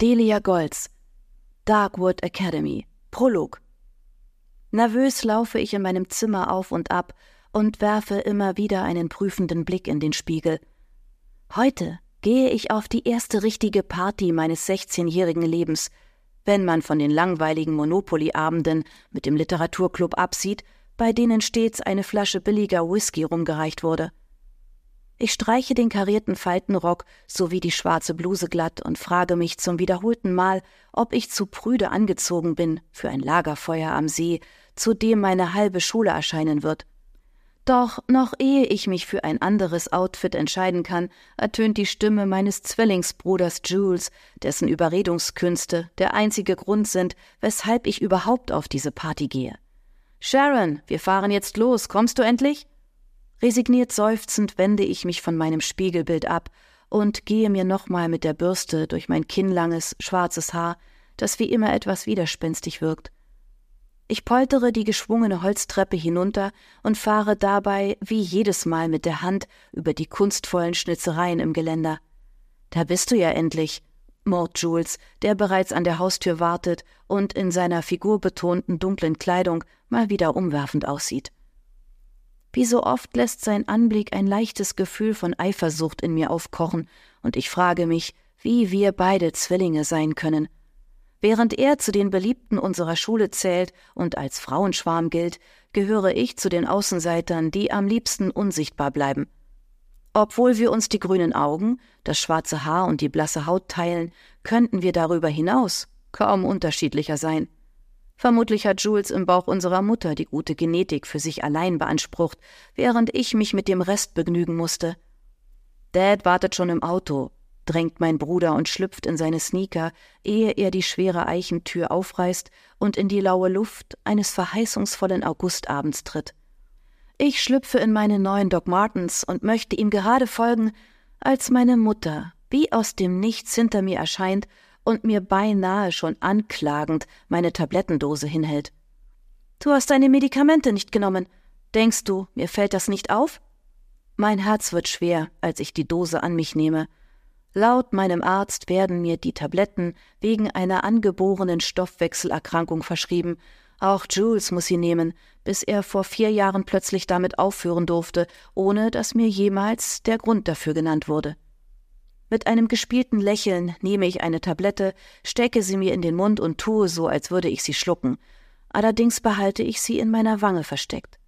Delia Golds, Darkwood Academy, Prolog. Nervös laufe ich in meinem Zimmer auf und ab und werfe immer wieder einen prüfenden Blick in den Spiegel. Heute gehe ich auf die erste richtige Party meines 16-jährigen Lebens, wenn man von den langweiligen Monopoly-Abenden mit dem Literaturclub absieht, bei denen stets eine Flasche billiger Whisky rumgereicht wurde. Ich streiche den karierten Faltenrock sowie die schwarze Bluse glatt und frage mich zum wiederholten Mal, ob ich zu prüde angezogen bin für ein Lagerfeuer am See, zu dem meine halbe Schule erscheinen wird. Doch noch ehe ich mich für ein anderes Outfit entscheiden kann, ertönt die Stimme meines Zwillingsbruders Jules, dessen Überredungskünste der einzige Grund sind, weshalb ich überhaupt auf diese Party gehe. Sharon, wir fahren jetzt los, kommst du endlich? Resigniert seufzend wende ich mich von meinem Spiegelbild ab und gehe mir nochmal mit der Bürste durch mein kinnlanges, schwarzes Haar, das wie immer etwas widerspenstig wirkt. Ich poltere die geschwungene Holztreppe hinunter und fahre dabei wie jedes Mal mit der Hand über die kunstvollen Schnitzereien im Geländer. Da bist du ja endlich, murrt Jules, der bereits an der Haustür wartet und in seiner figurbetonten dunklen Kleidung mal wieder umwerfend aussieht. Wie so oft lässt sein Anblick ein leichtes Gefühl von Eifersucht in mir aufkochen, und ich frage mich, wie wir beide Zwillinge sein können. Während er zu den Beliebten unserer Schule zählt und als Frauenschwarm gilt, gehöre ich zu den Außenseitern, die am liebsten unsichtbar bleiben. Obwohl wir uns die grünen Augen, das schwarze Haar und die blasse Haut teilen, könnten wir darüber hinaus kaum unterschiedlicher sein. Vermutlich hat Jules im Bauch unserer Mutter die gute Genetik für sich allein beansprucht, während ich mich mit dem Rest begnügen musste. Dad wartet schon im Auto, drängt mein Bruder und schlüpft in seine Sneaker, ehe er die schwere Eichentür aufreißt und in die laue Luft eines verheißungsvollen Augustabends tritt. Ich schlüpfe in meine neuen Doc Martens und möchte ihm gerade folgen, als meine Mutter wie aus dem Nichts hinter mir erscheint und mir beinahe schon anklagend meine Tablettendose hinhält. Du hast deine Medikamente nicht genommen. Denkst du, mir fällt das nicht auf? Mein Herz wird schwer, als ich die Dose an mich nehme. Laut meinem Arzt werden mir die Tabletten wegen einer angeborenen Stoffwechselerkrankung verschrieben. Auch Jules muss sie nehmen, bis er vor vier Jahren plötzlich damit aufhören durfte, ohne dass mir jemals der Grund dafür genannt wurde. Mit einem gespielten Lächeln nehme ich eine Tablette, stecke sie mir in den Mund und tue so, als würde ich sie schlucken. Allerdings behalte ich sie in meiner Wange versteckt.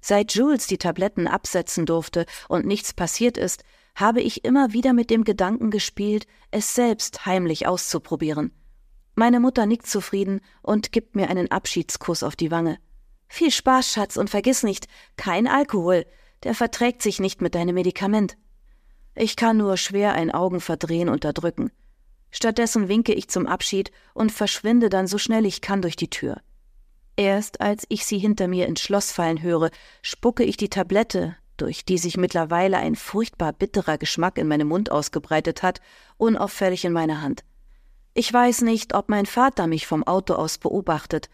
Seit Jules die Tabletten absetzen durfte und nichts passiert ist, habe ich immer wieder mit dem Gedanken gespielt, es selbst heimlich auszuprobieren. Meine Mutter nickt zufrieden und gibt mir einen Abschiedskuss auf die Wange. Viel Spaß, Schatz, und vergiss nicht, kein Alkohol. Der verträgt sich nicht mit deinem Medikament. Ich kann nur schwer ein Augenverdrehen unterdrücken. Stattdessen winke ich zum Abschied und verschwinde dann so schnell ich kann durch die Tür. Erst als ich sie hinter mir ins Schloss fallen höre, spucke ich die Tablette, durch die sich mittlerweile ein furchtbar bitterer Geschmack in meinem Mund ausgebreitet hat, unauffällig in meine Hand. Ich weiß nicht, ob mein Vater mich vom Auto aus beobachtet,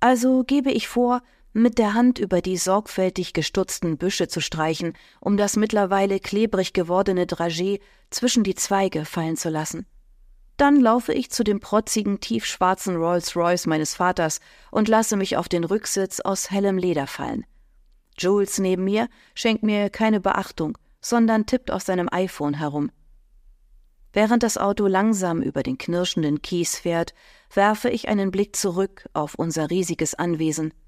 also gebe ich vor, mit der Hand über die sorgfältig gestutzten Büsche zu streichen, um das mittlerweile klebrig gewordene Dragé zwischen die Zweige fallen zu lassen. Dann laufe ich zu dem protzigen, tiefschwarzen Rolls-Royce meines Vaters und lasse mich auf den Rücksitz aus hellem Leder fallen. Jules neben mir schenkt mir keine Beachtung, sondern tippt auf seinem iPhone herum. Während das Auto langsam über den knirschenden Kies fährt, werfe ich einen Blick zurück auf unser riesiges Anwesen –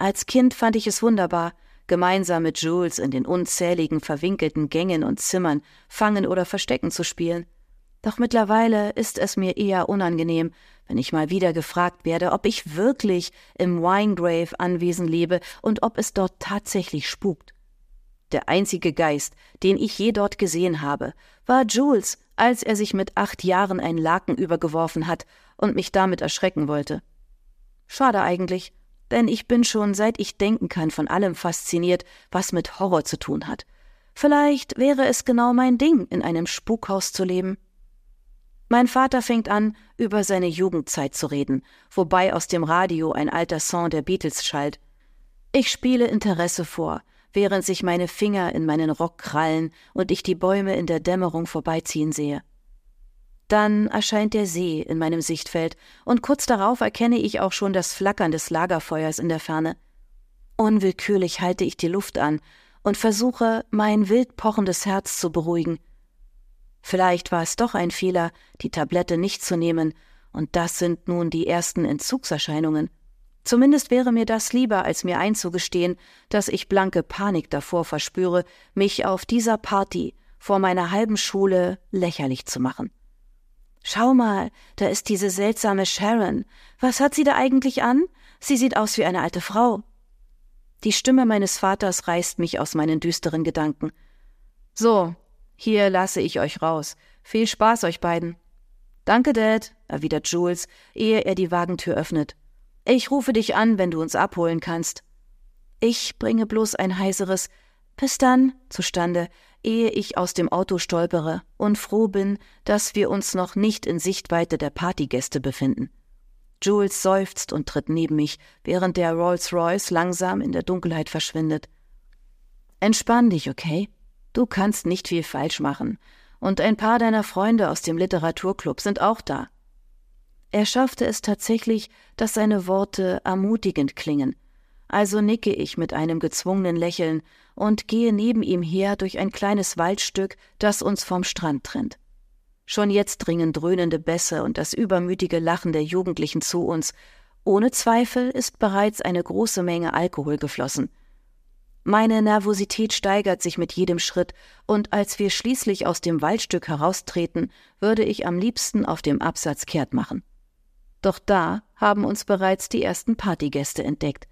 als Kind fand ich es wunderbar, gemeinsam mit Jules in den unzähligen verwinkelten Gängen und Zimmern Fangen oder Verstecken zu spielen. Doch mittlerweile ist es mir eher unangenehm, wenn ich mal wieder gefragt werde, ob ich wirklich im Winegrave Anwesen lebe und ob es dort tatsächlich spukt. Der einzige Geist, den ich je dort gesehen habe, war Jules, als er sich mit acht Jahren ein Laken übergeworfen hat und mich damit erschrecken wollte. Schade eigentlich, denn ich bin schon seit ich denken kann von allem fasziniert, was mit Horror zu tun hat. Vielleicht wäre es genau mein Ding, in einem Spukhaus zu leben. Mein Vater fängt an, über seine Jugendzeit zu reden, wobei aus dem Radio ein alter Song der Beatles schallt. Ich spiele Interesse vor, während sich meine Finger in meinen Rock krallen und ich die Bäume in der Dämmerung vorbeiziehen sehe. Dann erscheint der See in meinem Sichtfeld, und kurz darauf erkenne ich auch schon das Flackern des Lagerfeuers in der Ferne. Unwillkürlich halte ich die Luft an und versuche, mein wild pochendes Herz zu beruhigen. Vielleicht war es doch ein Fehler, die Tablette nicht zu nehmen, und das sind nun die ersten Entzugserscheinungen. Zumindest wäre mir das lieber, als mir einzugestehen, dass ich blanke Panik davor verspüre, mich auf dieser Party vor meiner halben Schule lächerlich zu machen. Schau mal, da ist diese seltsame Sharon. Was hat sie da eigentlich an? Sie sieht aus wie eine alte Frau. Die Stimme meines Vaters reißt mich aus meinen düsteren Gedanken. So, hier lasse ich euch raus. Viel Spaß euch beiden. Danke, Dad, erwidert Jules, ehe er die Wagentür öffnet. Ich rufe dich an, wenn du uns abholen kannst. Ich bringe bloß ein heiseres Bis dann zustande, ehe ich aus dem Auto stolpere und froh bin, dass wir uns noch nicht in Sichtweite der Partygäste befinden. Jules seufzt und tritt neben mich, während der Rolls-Royce langsam in der Dunkelheit verschwindet. Entspann dich, okay? Du kannst nicht viel falsch machen. Und ein paar deiner Freunde aus dem Literaturclub sind auch da. Er schaffte es tatsächlich, dass seine Worte ermutigend klingen. Also nicke ich mit einem gezwungenen Lächeln und gehe neben ihm her durch ein kleines Waldstück, das uns vom Strand trennt. Schon jetzt dringen dröhnende Bässe und das übermütige Lachen der Jugendlichen zu uns. Ohne Zweifel ist bereits eine große Menge Alkohol geflossen. Meine Nervosität steigert sich mit jedem Schritt, und als wir schließlich aus dem Waldstück heraustreten, würde ich am liebsten auf dem Absatz kehrt machen. Doch da haben uns bereits die ersten Partygäste entdeckt.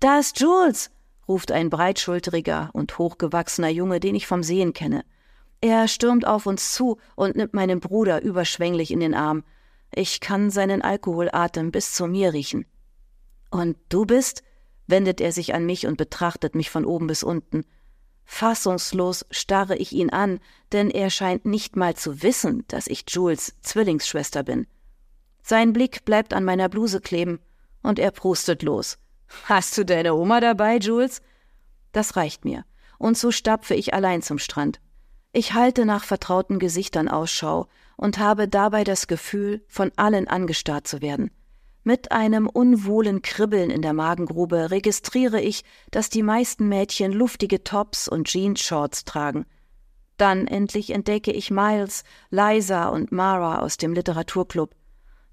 Da ist Jules, ruft ein breitschulteriger und hochgewachsener Junge, den ich vom Sehen kenne. Er stürmt auf uns zu und nimmt meinen Bruder überschwänglich in den Arm. Ich kann seinen Alkoholatem bis zu mir riechen. Und du bist? wendet er sich an mich und betrachtet mich von oben bis unten. Fassungslos starre ich ihn an, denn er scheint nicht mal zu wissen, dass ich Jules Zwillingsschwester bin. Sein Blick bleibt an meiner Bluse kleben, und er prustet los. Hast du deine Oma dabei, Jules? Das reicht mir, und so stapfe ich allein zum Strand. Ich halte nach vertrauten Gesichtern Ausschau und habe dabei das Gefühl, von allen angestarrt zu werden. Mit einem unwohlen Kribbeln in der Magengrube registriere ich, dass die meisten Mädchen luftige Tops und Jeansshorts tragen. Dann endlich entdecke ich Miles, Liza und Mara aus dem Literaturclub.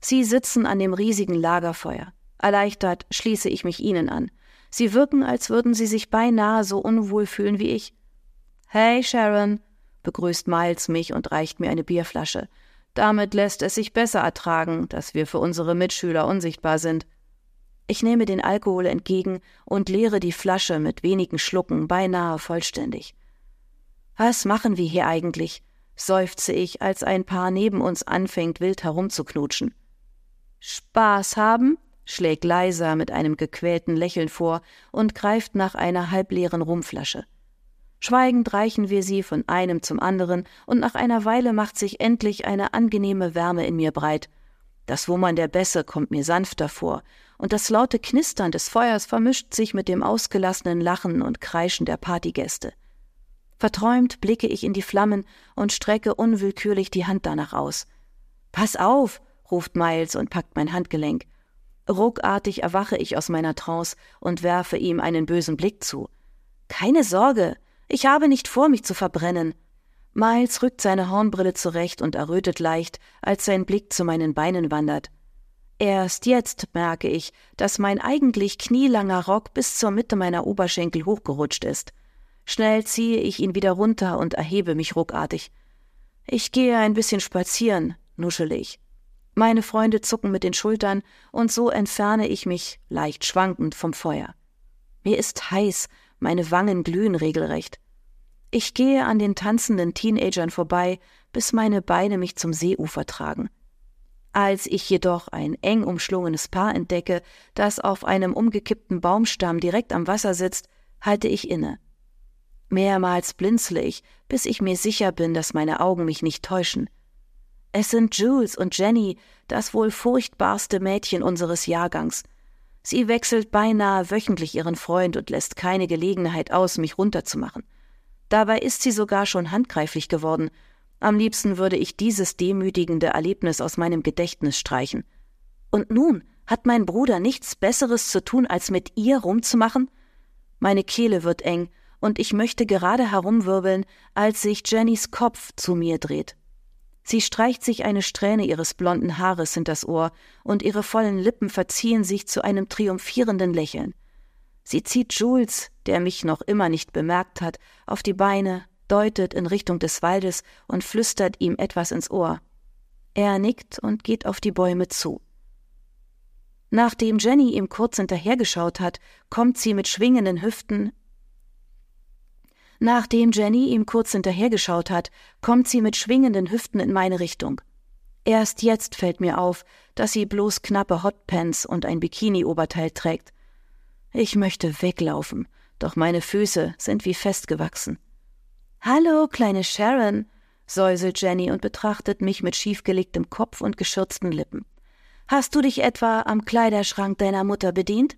Sie sitzen an dem riesigen Lagerfeuer. Erleichtert schließe ich mich ihnen an. Sie wirken, als würden sie sich beinahe so unwohl fühlen wie ich. Hey, Sharon, begrüßt Miles mich und reicht mir eine Bierflasche. Damit lässt es sich besser ertragen, dass wir für unsere Mitschüler unsichtbar sind. Ich nehme den Alkohol entgegen und leere die Flasche mit wenigen Schlucken beinahe vollständig. Was machen wir hier eigentlich? seufze ich, als ein Paar neben uns anfängt, wild herumzuknutschen. Spaß haben? Schlägt Leiser mit einem gequälten Lächeln vor und greift nach einer halbleeren Rumflasche. Schweigend reichen wir sie von einem zum anderen, und nach einer Weile macht sich endlich eine angenehme Wärme in mir breit. Das Wummern der Bässe kommt mir sanfter vor, und das laute Knistern des Feuers vermischt sich mit dem ausgelassenen Lachen und Kreischen der Partygäste. Verträumt blicke ich in die Flammen und strecke unwillkürlich die Hand danach aus. Pass auf, ruft Miles und packt mein Handgelenk. Ruckartig erwache ich aus meiner Trance und werfe ihm einen bösen Blick zu. Keine Sorge, ich habe nicht vor, mich zu verbrennen. Miles rückt seine Hornbrille zurecht und errötet leicht, als sein Blick zu meinen Beinen wandert. Erst jetzt merke ich, dass mein eigentlich knielanger Rock bis zur Mitte meiner Oberschenkel hochgerutscht ist. Schnell ziehe ich ihn wieder runter und erhebe mich ruckartig. Ich gehe ein bisschen spazieren, nuschele ich. Meine Freunde zucken mit den Schultern, und so entferne ich mich, leicht schwankend, vom Feuer. Mir ist heiß meine Wangen glühen regelrecht. Ich gehe an den tanzenden Teenagern vorbei, bis meine Beine mich zum Seeufer tragen. Als ich jedoch ein eng umschlungenes Paar entdecke, das auf einem umgekippten Baumstamm direkt am Wasser sitzt, halte ich inne. Mehrmals blinzle ich, bis ich mir sicher bin, dass meine Augen mich nicht täuschen. Es sind Jules und Jenny, das wohl furchtbarste Mädchen unseres Jahrgangs, Sie wechselt beinahe wöchentlich ihren Freund und lässt keine Gelegenheit aus, mich runterzumachen. Dabei ist sie sogar schon handgreiflich geworden. Am liebsten würde ich dieses demütigende Erlebnis aus meinem Gedächtnis streichen. Und nun hat mein Bruder nichts Besseres zu tun, als mit ihr rumzumachen? Meine Kehle wird eng, und ich möchte gerade herumwirbeln, als sich Jennys Kopf zu mir dreht. Sie streicht sich eine Strähne ihres blonden Haares hinters Ohr, und ihre vollen Lippen verziehen sich zu einem triumphierenden Lächeln. Sie zieht Jules, der mich noch immer nicht bemerkt hat, auf die Beine, deutet in Richtung des Waldes und flüstert ihm etwas ins Ohr. Er nickt und geht auf die Bäume zu. Nachdem Jenny ihm kurz hinterhergeschaut hat, kommt sie mit schwingenden Hüften Nachdem Jenny ihm kurz hinterhergeschaut hat, kommt sie mit schwingenden Hüften in meine Richtung. Erst jetzt fällt mir auf, dass sie bloß knappe Hotpants und ein Bikini-Oberteil trägt. Ich möchte weglaufen, doch meine Füße sind wie festgewachsen. Hallo, kleine Sharon, säuselt Jenny und betrachtet mich mit schiefgelegtem Kopf und geschürzten Lippen. Hast du dich etwa am Kleiderschrank deiner Mutter bedient?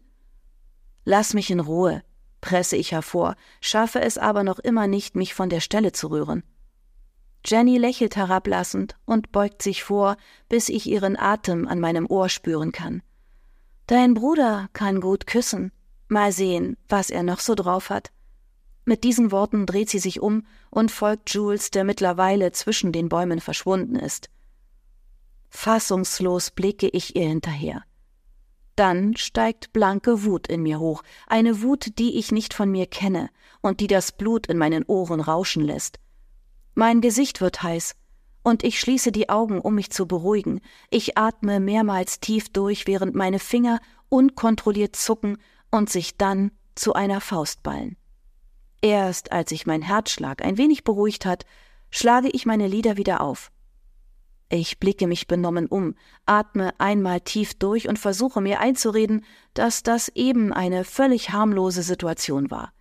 Lass mich in Ruhe, presse ich hervor, schaffe es aber noch immer nicht, mich von der Stelle zu rühren. Jenny lächelt herablassend und beugt sich vor, bis ich ihren Atem an meinem Ohr spüren kann. Dein Bruder kann gut küssen. Mal sehen, was er noch so drauf hat. Mit diesen Worten dreht sie sich um und folgt Jules, der mittlerweile zwischen den Bäumen verschwunden ist. Fassungslos blicke ich ihr hinterher. Dann steigt blanke Wut in mir hoch, eine Wut, die ich nicht von mir kenne und die das Blut in meinen Ohren rauschen lässt. Mein Gesicht wird heiß, und ich schließe die Augen, um mich zu beruhigen. Ich atme mehrmals tief durch, während meine Finger unkontrolliert zucken und sich dann zu einer Faust ballen. Erst als sich mein Herzschlag ein wenig beruhigt hat, schlage ich meine Lider wieder auf. Ich blicke mich benommen um, atme einmal tief durch und versuche mir einzureden, dass das eben eine völlig harmlose Situation war.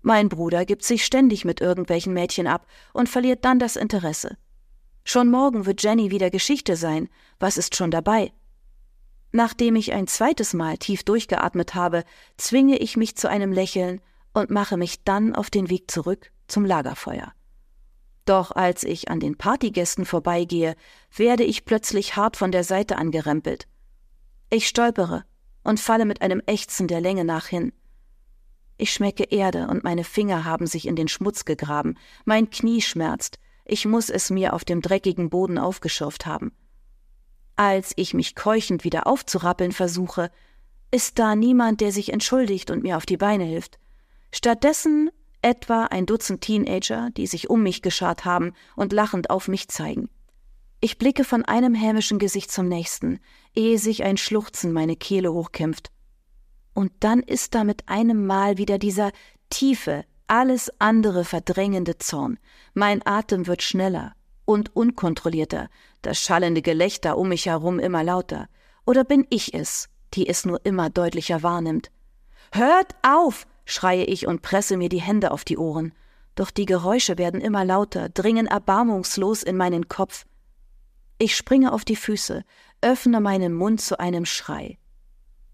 Mein Bruder gibt sich ständig mit irgendwelchen Mädchen ab und verliert dann das Interesse. Schon morgen wird Jenny wieder Geschichte sein. Was ist schon dabei? Nachdem ich ein zweites Mal tief durchgeatmet habe, zwinge ich mich zu einem Lächeln und mache mich dann auf den Weg zurück zum Lagerfeuer. Doch als ich an den Partygästen vorbeigehe, werde ich plötzlich hart von der Seite angerempelt. Ich stolpere und falle mit einem Ächzen der Länge nach hin. Ich schmecke Erde und meine Finger haben sich in den Schmutz gegraben, mein Knie schmerzt, ich muss es mir auf dem dreckigen Boden aufgeschürft haben. Als ich mich keuchend wieder aufzurappeln versuche, ist da niemand, der sich entschuldigt und mir auf die Beine hilft. Stattdessen Etwa ein Dutzend Teenager, die sich um mich geschart haben und lachend auf mich zeigen. Ich blicke von einem hämischen Gesicht zum nächsten, ehe sich ein Schluchzen meine Kehle hochkämpft. Und dann ist da mit einem Mal wieder dieser tiefe, alles andere verdrängende Zorn. Mein Atem wird schneller und unkontrollierter, das schallende Gelächter um mich herum immer lauter. Oder bin ich es, die es nur immer deutlicher wahrnimmt? Hört auf! Schreie ich und presse mir die Hände auf die Ohren. Doch die Geräusche werden immer lauter, dringen erbarmungslos in meinen Kopf. Ich springe auf die Füße, öffne meinen Mund zu einem Schrei.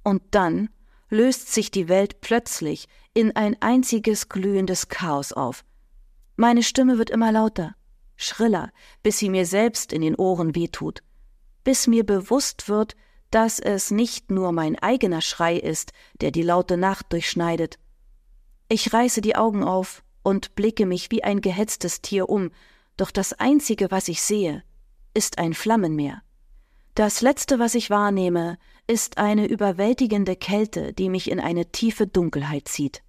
Und dann löst sich die Welt plötzlich in ein einziges glühendes Chaos auf. Meine Stimme wird immer lauter, schriller, bis sie mir selbst in den Ohren wehtut, bis mir bewusst wird, dass es nicht nur mein eigener Schrei ist, der die laute Nacht durchschneidet, ich reiße die Augen auf und blicke mich wie ein gehetztes Tier um, doch das Einzige, was ich sehe, ist ein Flammenmeer. Das Letzte, was ich wahrnehme, ist eine überwältigende Kälte, die mich in eine tiefe Dunkelheit zieht.